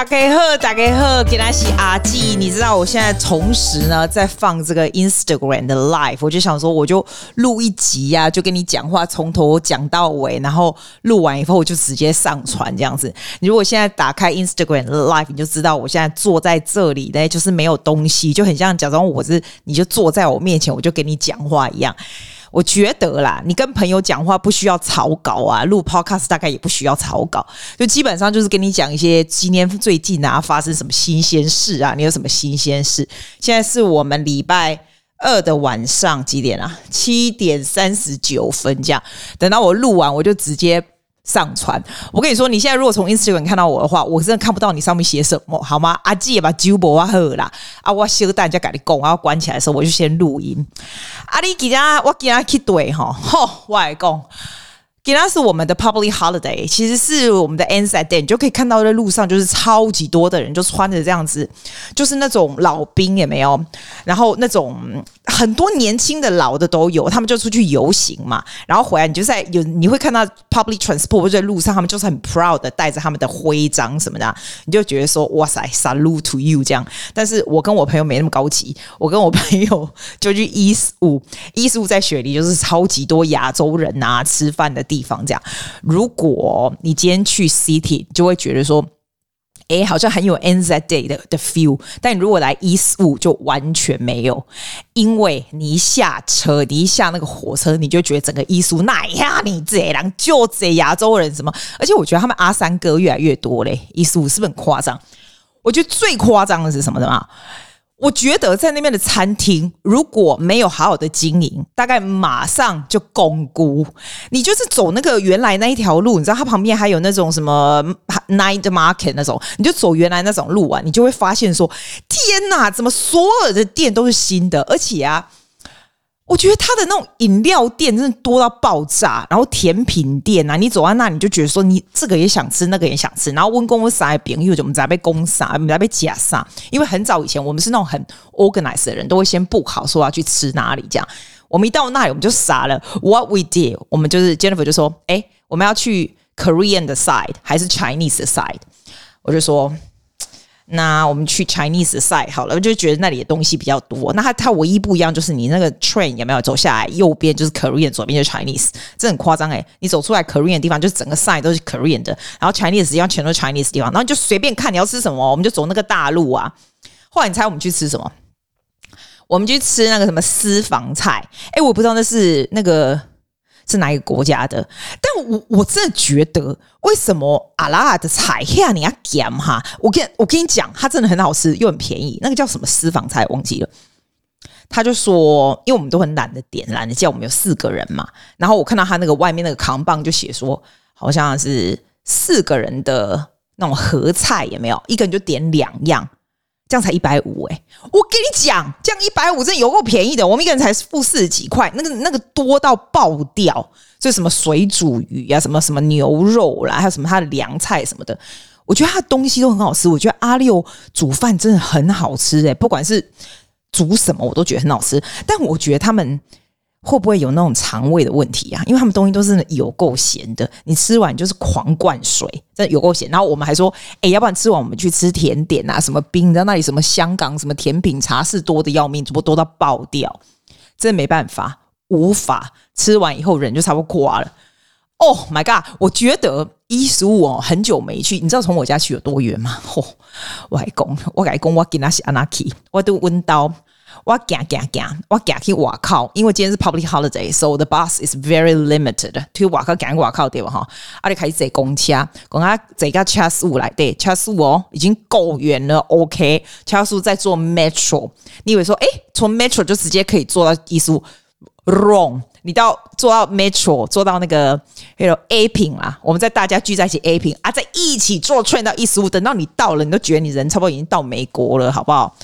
大家好，大家好，今天是阿纪。你知道我现在同时呢在放这个 Instagram 的 Live，我就想说我就录一集呀、就跟你讲话，从头讲到尾，然后录完以后我就直接上传这样子。你如果现在打开 Instagram 的 Live，你就知道我现在坐在这里呢，就是没有东西，就很像假装我是你就坐在我面前，我就跟你讲话一样。我觉得啦，你跟朋友讲话不需要草稿啊，录 Podcast 大概也不需要草稿，就基本上就是跟你讲一些今天最近啊发生什么新鲜事啊，你有什么新鲜事？现在是我们礼拜二的晚上几点啊？七点三十九分这样，等到我录完我就直接。上传，我跟你说，你现在如果从 Instagram 看到我的话，我真的看不到你上面写什么，好吗？阿姐也把酒博啊喝啦，啊，我修蛋就赶紧讲，然后关起来的时候我就先录音。啊，你记得我记得去对哈，吼，我来讲。今天是我们的 public holiday，其实是我们的 Anzac Day，你就可以看到在路上就是超级多的人，就穿着这样子，就是那种老兵也没有，然后那种很多年轻的老的都有，他们就出去游行嘛，然后回来你就在有你会看到 public transport 在路上，他们就是很 proud 的带着他们的徽章什么的，你就觉得说哇塞，salute to you 这样。但是我跟我朋友没那么高级，我跟我朋友就去一四五，一四五在雪梨就是超级多亚洲人呐、啊、吃饭的。地方这样，如果你今天去 City，就会觉得说，哎，好像很有 Anzac Day 的的 feel。但如果来15就完全没有，因为你一下车，你一下那个火车，你就觉得整个15那呀，你这人就这亚洲人什么？而且我觉得他们阿三哥越来越多嘞，15是不是很夸张？我觉得最夸张的是什么的嘛？我觉得在那边的餐厅如果没有好好的经营，大概马上就公估。你就是走那个原来那一条路，你知道它旁边还有那种什么 night market 那种，你就走原来那种路啊，你就会发现说：天哪，怎么所有的店都是新的？而且啊。我觉得他的那种饮料店真的多到爆炸，然后甜品店啊，你走在那你就觉得说你这个也想吃，那个也想吃，然后温公温啥饼，因为我们在被攻杀，我们在被假杀，因为很早以前我们是那种很 organized 的人，都会先 book 好说要去吃哪里这样。我们一到那里我们就傻了，What we did，我们就是 Jennifer 就说，哎，我们要去 Korean 的 side 还是 Chinese 的 side？我就说。那我们去 Chinese side 好了，我就觉得那里的东西比较多。那它它唯一不一样就是你那个 train 有没有走下来，右边就是 Korean，左边就是 Chinese，这很夸张诶，你走出来 Korean 的地方，就是整个 side 都是 Korean 的，然后 Chinese 实际上全都是 Chinese 地方，然后就随便看你要吃什么，我们就走那个大路啊。后来你猜我们去吃什么？我们去吃那个什么私房菜？诶，我不知道那是那个。是哪一个国家的？但我我真的觉得，为什么阿拉的菜呀你要咸哈？我跟我跟你讲，它真的很好吃，又很便宜。那个叫什么私房菜，忘记了。他就说，因为我们都很懒得点，懒得叫我们有四个人嘛。然后我看到他那个外面那个扛棒就写说，好像是四个人的那种合菜，有没有？一个人就点两样。这样才一百五哎！我跟你讲，这样一百五真的有够便宜的。我们一个人才付四十几块，那个那个多到爆掉。就什么水煮鱼啊，什么什么牛肉啦，还有什么它的凉菜什么的，我觉得它的东西都很好吃。我觉得阿六煮饭真的很好吃哎，不管是煮什么，我都觉得很好吃。但我觉得他们。会不会有那种肠胃的问题啊？因为他们东西都是有够咸的，你吃完就是狂灌水，真的有够咸。然后我们还说，哎，要不然吃完我们去吃甜点啊，什么冰，你知道那里什么香港什么甜品茶室多的要命，怎么多到爆掉？真的没办法，无法吃完以后人就差不多挂了。Oh my god！我觉得一十五哦，很久没去，你知道从我家去有多远吗？嚯、哦！我还讲，我还讲，我给那些阿纳基，我都温到。我行行行，我行去外口，因为今天是 public holiday，so the bus is very limited。去外口行外口对吧？哈，啊，你开始坐公车，讲啊坐到车速来对，车速哦已经够远了。OK，车速在坐 metro，你以为说，诶，从 metro 就直接可以坐到一速？Wrong，你到坐到 metro，坐到那个那个 A 品啦，我们在大家聚在一起 A 品啊，在一起坐 train 到一十五，等到你到了，你都觉得你人差不多已经到美国了，好不好？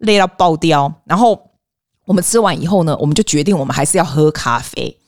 累到爆掉，然后我们吃完以后呢，我们就决定我们还是要喝咖啡。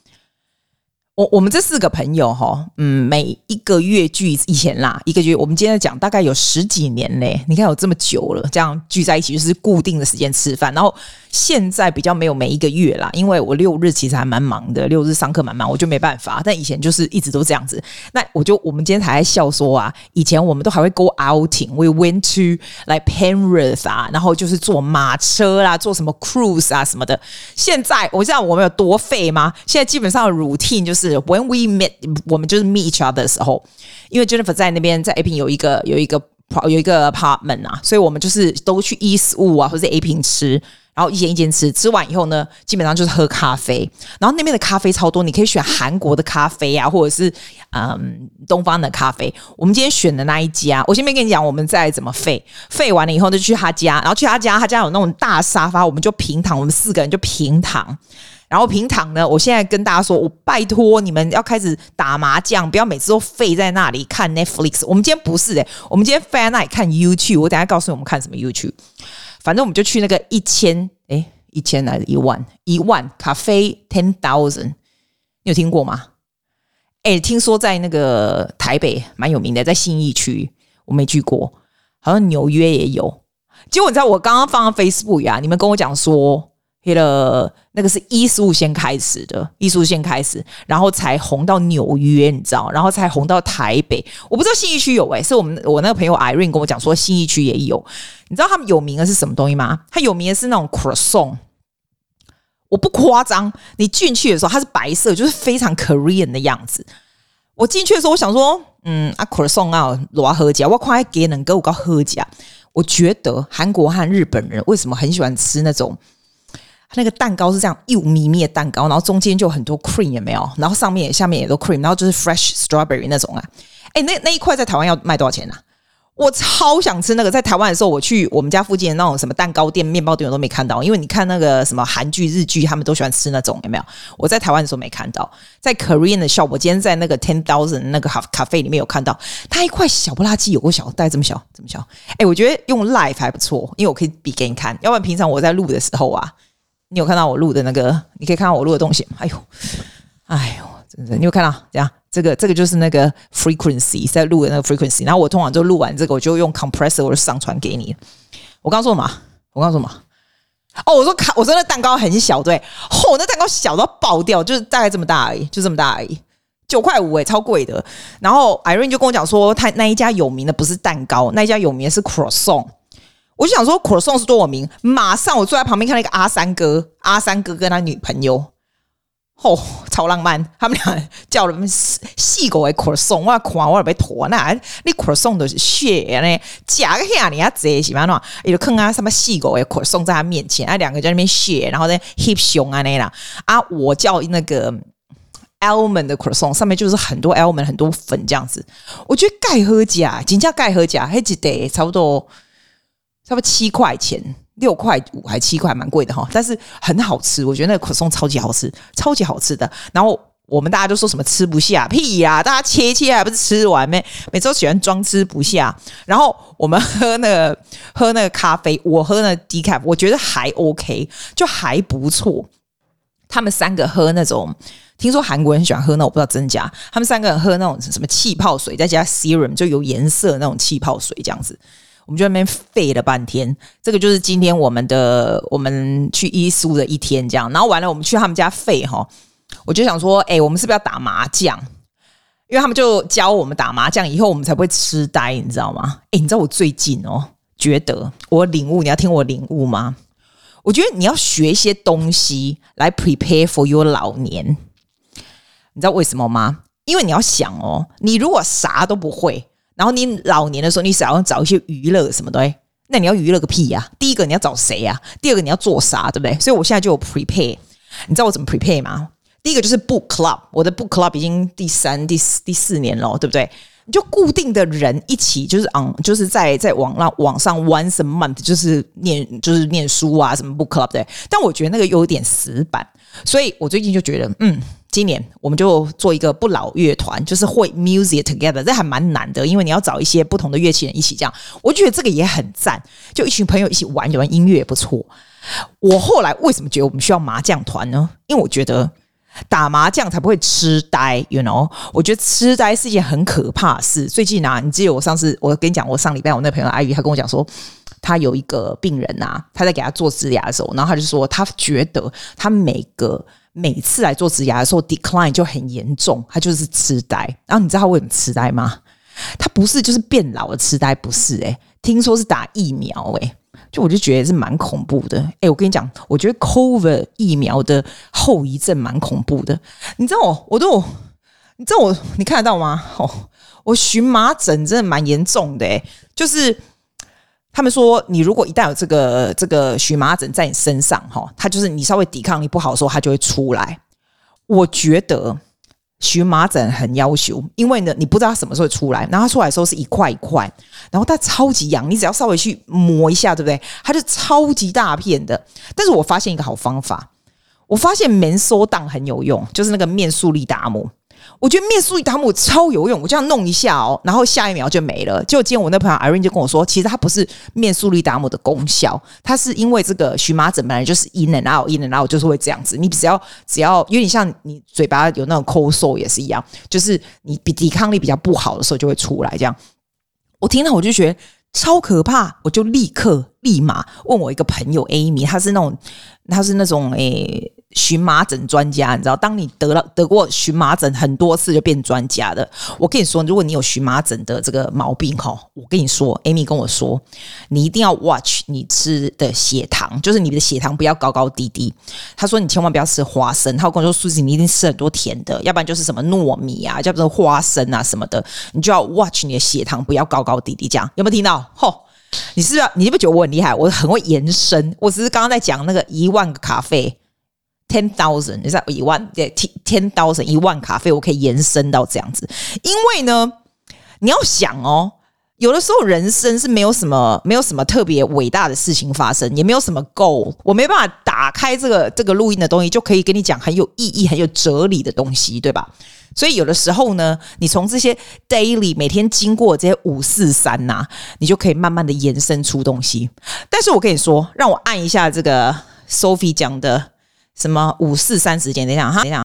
我我们这四个朋友哈，嗯，每一个月聚以前啦，一个月我们今天讲大概有十几年嘞，你看有这么久了，这样聚在一起就是固定的时间吃饭，然后现在比较没有每一个月啦，因为我六日其实还蛮忙的，六日上课蛮忙，我就没办法。但以前就是一直都这样子。那我就我们今天还在笑说啊，以前我们都还会 go outing，we went to like Penrith 啊，然后就是坐马车啦，坐什么 cruise 啊什么的。现在我知道我们有多废吗？现在基本上 routine 就是。是 when we meet，我们就是 meet each other 的时候，因为 Jennifer 在那边在 A 坪有一个有一个有一个 apartment 啊，所以我们就是都去 Eastwood 啊，或者 A 坪吃，然后一间一间吃，吃完以后呢，基本上就是喝咖啡，然后那边的咖啡超多，你可以选韩国的咖啡啊，或者是嗯东方的咖啡。我们今天选的那一家，我先没跟你讲，我们再怎么费，费完了以后，就去他家，然后去他家，他家有那种大沙发，我们就平躺，我们四个人就平躺。然后平躺呢，我现在跟大家说，我拜托你们要开始打麻将，不要每次都废在那里看 Netflix。我们今天不是诶、我们今天废在那里看 YouTube。我等下告诉你我们看什么 YouTube。反正我们就去那个一千诶，一千来一万一万咖啡 ten thousand，你有听过吗？诶，听说在那个台北蛮有名的，在信义区，我没去过，好像纽约也有。结果你知道我刚刚放 Facebook 呀，你们跟我讲说。黑了，那个是一十五先开始的，一十五先开始，然后才红到纽约，你知道，然后才红到台北。我不知道信义区有诶、是我们我那个朋友 Irene 跟我讲说信义区也有。你知道他们有名的是什么东西吗？他有名的是那种 croissant。我不夸张，你进去的时候它是白色，就是非常 Korean 的样子。我进去的时候，我想说，嗯啊 croissant 啊，罗喝家，我快给能给我搞喝家。我觉得韩国和日本人为什么很喜欢吃那种？那个蛋糕是这样又咪咪的蛋糕，然后中间就很多 cream 有没有？然后上面下面也都 cream，然后就是 fresh strawberry 那种啊。哎，那那一块在台湾要卖多少钱呢、啊？我超想吃那个。在台湾的时候，我去我们家附近的那种什么蛋糕店、面包店，我都没看到。因为你看那个什么韩剧、日剧，他们都喜欢吃那种，有没有？我在台湾的时候没看到。在 Korean 的 shop，我今天在那个 Ten Thousand 那个咖咖啡里面有看到，它一块小不拉几，有个小，大概这么小，这么小。哎，我觉得用 live 还不错，因为我可以比给你看。要不然平常我在录的时候啊。你有看到我录的那个？你可以看到我录的东西。哎呦，哎呦，真的，你有看到？这样，这个这个就是那个 frequency 在录的那个 frequency。然后我通常就录完这个，我就用 compressor 我就上传给你。我刚说什么？我刚说什么？哦，我说卡，我说那蛋糕很小，对，嚯、哦，那蛋糕小到爆掉，就是大概这么大而已，就这么大而已，九块五诶，超贵的。然后 Irene 就跟我讲说，他那一家有名的不是蛋糕，那一家有名的是 croissant。我就想说，croissant 是多有名。马上我坐在旁边看那个阿三哥，阿三哥跟他女朋友，哦，超浪漫。他们俩叫了细狗的 croissant，我看我被拖那，你 croissant 都是血呢，假个下你要贼喜欢喏，也就看啊什么细狗的 croissant 在他面前，啊两个在那边血，然后在 hip 熊啊那啦，啊我叫那个 almond 的 croissant，上面就是很多 almond 很多粉这样子，我觉得盖喝假，真叫盖喝假，还记得差不多。差不多七块钱，六块五还七块，蛮贵的哈。但是很好吃，我觉得那个可颂超级好吃，超级好吃的。然后我们大家都说什么吃不下，屁呀、大家切切还不是吃完没？每周喜欢装吃不下。然后我们喝那个喝那个咖啡，我喝那个 decaf，我觉得还 OK，就还不错。他们三个喝那种，听说韩国人喜欢喝那，我不知道真假。他们三个人喝那种什么气泡水，再加 serum 就有颜色那种气泡水，这样子。我们就在那边废了半天，这个就是今天我们的我们去伊苏的一天这样，然后完了我们去他们家废哈，我就想说，哎，我们是不是要打麻将？因为他们就教我们打麻将，以后我们才不会痴呆，你知道吗？哎，你知道我最近哦，觉得我领悟，你要听我领悟吗？我觉得你要学一些东西来 prepare for your 老年，你知道为什么吗？因为你要想哦，你如果啥都不会。然后你老年的时候，你想要找一些娱乐什么的，那你要娱乐个屁呀！第一个你要找谁呀？第二个你要做啥，对不对？所以我现在就有 prepare，你知道我怎么 prepare 吗？第一个就是 book club，我的 book club 已经第三、第四、第四年了，对不对？你就固定的人一起，就是嗯，就是在在网上网上 once a month，就是念就是念书啊，什么 book club 对。但我觉得那个有点死板，所以我最近就觉得嗯。今年我们就做一个不老乐团，就是会 music together，这还蛮难的，因为你要找一些不同的乐器人一起这样。我觉得这个也很赞，就一群朋友一起玩，玩音乐也不错。我后来为什么觉得我们需要麻将团呢？因为我觉得打麻将才不会痴呆，you know？我觉得痴呆是一件很可怕的事。最近啊，你记得我上次我跟你讲，我上礼拜我那朋友阿姨，她跟我讲说，她有一个病人啊，她在给他做植牙的时候，然后他就说，他觉得他每个每次来做植牙的时候，decline 就很严重，他就是痴呆。然后你知道他为什么痴呆吗？他不是就是变老的痴呆，不是诶、听说是打疫苗诶、就我就觉得是蛮恐怖的，哎，我跟你讲，我觉得 COVID 疫苗的后遗症蛮恐怖的。你知道我，我都，你知道我，你看得到吗？哦，我荨麻疹真的蛮严重的，哎，就是他们说，你如果一旦有这个这个荨麻疹在你身上，哈，它就是你稍微抵抗力不好的时候，它就会出来。我觉得。荨麻疹很要求，因为呢，你不知道它什么时候出来，然后它出来的时候是一块一块，然后它超级痒，你只要稍微去磨一下，对不对？它就超级大片的。但是我发现一个好方法，我发现棉缩档很有用，就是那个面速力达摩。我觉得面素力达姆超有用，我这样弄一下哦，然后下一秒就没了。就今天我那朋友 Irene 就跟我说，其实它不是面素力达姆的功效，它是因为这个荨麻疹本来就是 in and out in and out 就是会这样子。你只要只要有点像你嘴巴有那种抠嗽也是一样，就是你比抵抗力比较不好的时候就会出来这样。我听到我就觉得超可怕，我就立刻立马问我一个朋友 Amy，他是那种他是那种诶。荨麻疹专家，你知道，当你得了得过荨麻疹很多次，就变专家的。我跟你说，如果你有荨麻疹的这个毛病哈，我跟你说，Amy 跟我说，你一定要 watch 你吃的血糖，就是你的血糖不要高高低低。他说你千万不要吃花生，他跟我说，苏西你一定吃很多甜的，要不然就是什么糯米啊，叫做花生啊什么的，你就要 watch 你的血糖不要高高低低。这样有没有听到？吼，你是不是？你是不是觉得我很厉害？我很会延伸，我只是刚刚在讲那个一万个咖啡。Ten thousand，你知道一万对，ten thousand 一万卡费，我可以延伸到这样子。因为呢，你要想哦，有的时候人生是没有什么，没有什么特别伟大的事情发生，也没有什么 goal，我没办法打开这个这个录音的东西，就可以跟你讲很有意义、很有哲理的东西，对吧？所以有的时候呢，你从这些 daily 每天经过这些五四三呐，你就可以慢慢的延伸出东西。但是我跟你说，让我按一下这个 Sophie 讲的。什么五四三时间？等一下哈，等一下。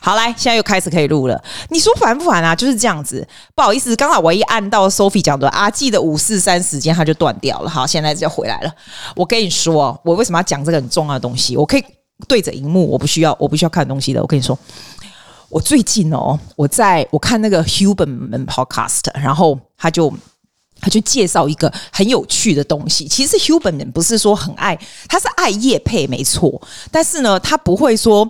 好，来，现在又开始可以录了。你说烦不烦啊？就是这样子。不好意思，刚好我一按到 Sophie 讲的阿记的五四三时间，它就断掉了。好，现在就回来了。我跟你说，我为什么要讲这个很重要的东西？我可以对着荧幕，我不需要，我不需要看东西的。我跟你说，我最近哦，我在我看那个 Huberman Podcast，然后他就。他去介绍一个很有趣的东西。其实 Huberman 不是说很爱，他是爱叶配没错，但是呢，他不会说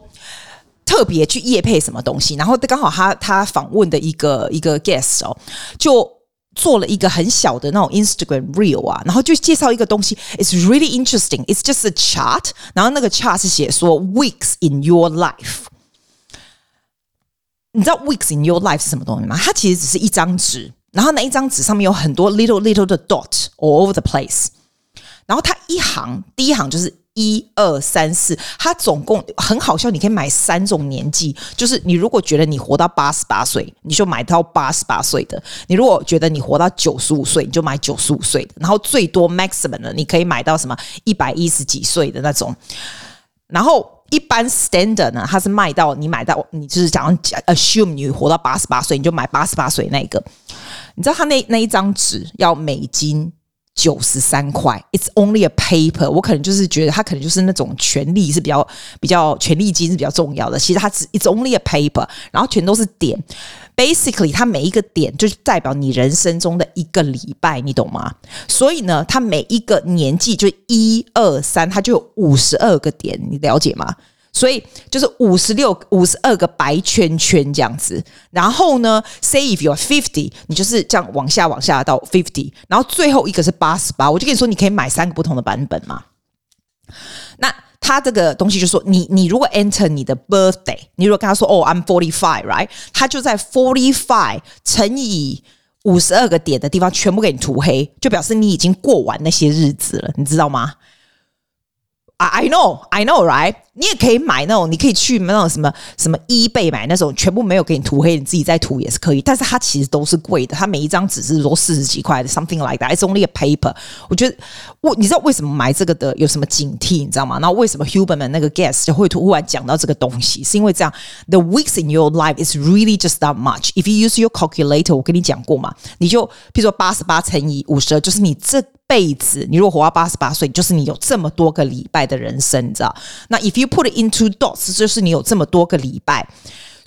特别去夜配什么东西。然后刚好他他访问的一个一个 guest 哦，就做了一个很小的那种 Instagram reel 啊，然后就介绍一个东西，It's really interesting. It's just a chart，然后那个 chart 是写说 weeks in your life。你知道 weeks in your life 是什么东西吗？它其实只是一张纸。然后那一张纸上面有很多 little little 的 dot all over the place。然后它一行第一行就是一二三四，它总共很好笑。你可以买三种年纪，就是你如果觉得你活到八十八岁，你就买到八十八岁的；你如果觉得你活到九十五岁，你就买九十五岁的。然后最多 maximum 的，你可以买到什么一百一十几岁的那种。然后一般 standard 呢，它是卖到你买到你就是讲 assume 你活到八十八岁，你就买八十八岁那个。你知道他那那一张纸要美金九十三块，It's only a paper。我可能就是觉得他可能就是那种权利是比较比较权利金是比较重要的。其实它只 It's only a paper，然后全都是点。Basically，它每一个点就是代表你人生中的一个礼拜，你懂吗？所以呢，它每一个年纪就一二三，它就有五十二个点，你了解吗？所以就是五十六、五十二个白圈圈这样子，然后呢，say if you are fifty，你就是这样往下往下到 fifty，然后最后一个是八十八，我就跟你说，你可以买三个不同的版本嘛。那他这个东西就说，你你如果 enter 你的 birthday，你如果跟他说哦，I'm forty five，right？他就在 forty five 乘以五十二个点的地方全部给你涂黑，就表示你已经过完那些日子了，你知道吗？I know, I know, right？你也可以买那种，你可以去那种什么什么 eBay 买那种，全部没有给你涂黑，你自己再涂也是可以。但是它其实都是贵的，它每一张纸是说四十几块的，something like that。It's only a paper。我觉得我你知道为什么买这个的有什么警惕，你知道吗？那为什么 Huberman 那个 guest 就会突然讲到这个东西，是因为这样，the weeks in your life is really just that much. If you use your calculator，我跟你讲过嘛，你就譬如说八十八乘以五十二，就是你这。辈子，你如果活到八十八岁，就是你有这么多个礼拜的人生，你知道？那 if you put it into dots，就是你有这么多个礼拜。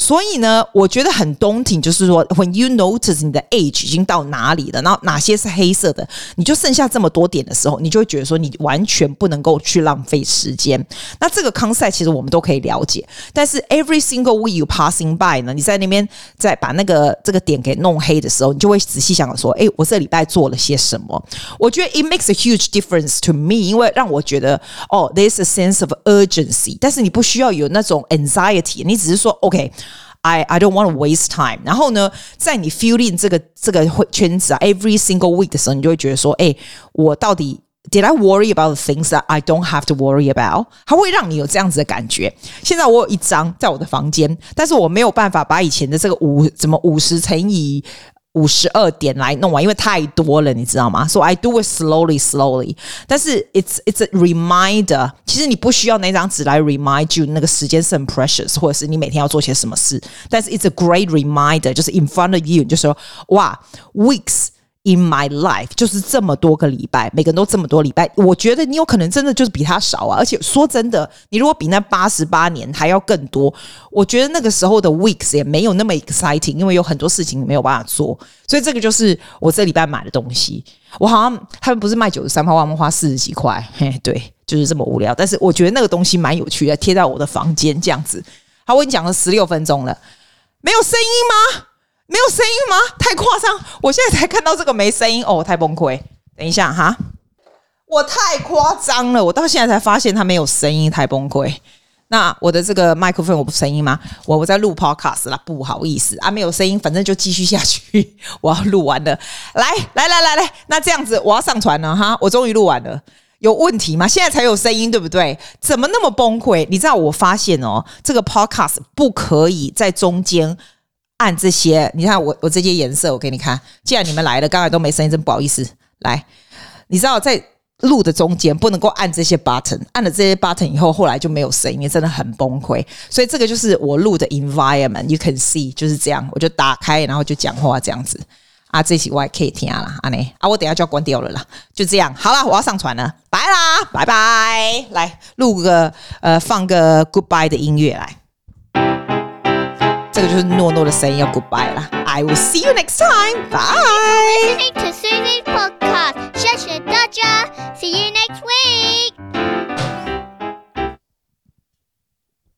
所以呢，我觉得很动听就是说，when you notice 你的 age 已经到哪里了，然后哪些是黑色的，你就剩下这么多点的时候，你就会觉得说，你完全不能够去浪费时间。那这个 concept 其实我们都可以了解，但是 every single week you passing by 呢，你在那边在把那个这个点给弄黑的时候，你就会仔细想说，哎，我这礼拜做了些什么？我觉得 it makes a huge difference to me，因为让我觉得哦，there's a sense of urgency，但是你不需要有那种 anxiety，你只是说 OK。I I don't want to waste time。然后呢，在你 feeling 这个这个圈子啊，every single week 的时候，你就会觉得说，哎，我到底 did I worry about the things that I don't have to worry about？它会让你有这样子的感觉。现在我有一张在我的房间，但是我没有办法把以前的这个五怎么五十乘以。五十二点来弄完，因为太多了，你知道吗？So I do it slowly, slowly。但是 it's it's a reminder。其实你不需要那张纸来 remind you 那个时间是很 precious，或者是你每天要做些什么事。但是 it's a great reminder，就是 in front of you，你就说哇，weeks。 In my life，就是这么多个礼拜，每个人都这么多礼拜。我觉得你有可能真的就是比他少啊。而且说真的，你如果比那八十八年还要更多，我觉得那个时候的 weeks 也没有那么 exciting，因为有很多事情没有办法做。所以这个就是我这礼拜买的东西。我好像他们不是卖九十三块，我们花四十几块。嘿，对，就是这么无聊。但是我觉得那个东西蛮有趣的，贴在我的房间这样子。好，我跟你讲了十六分钟了，没有声音吗？没有声音吗？太夸张！我现在才看到这个没声音哦，太崩溃。等一下哈，我太夸张了，我到现在才发现它没有声音，太崩溃。那我的这个麦克风有声音吗？我我在录 podcast 啦，不好意思啊，没有声音，反正就继续下去。我要录完了，来来来来来，那这样子我要上传了哈，我终于录完了，有问题吗？现在才有声音对不对？怎么那么崩溃？你知道我发现哦，这个 podcast 不可以在中间。按这些，你看我我这些颜色，我给你看。既然你们来了，刚才都没声音，真不好意思。来，你知道在录的中间不能够按这些 button，按了这些 button 以后，后来就没有声音，真的很崩溃。所以这个就是我录的 environment，you can see 就是这样。我就打开，然后就讲话这样子啊，这些我还可以听啦，啊呢啊，我等下就要关掉了啦，就这样。好了，我要上传了，拜啦，拜拜。来录个呃，放个 goodbye 的音乐来。这个就是诺诺的声音，要 goodbye 了。I will see you next time. Bye. Listening to Susie's podcast. 谢谢大家。See you next week.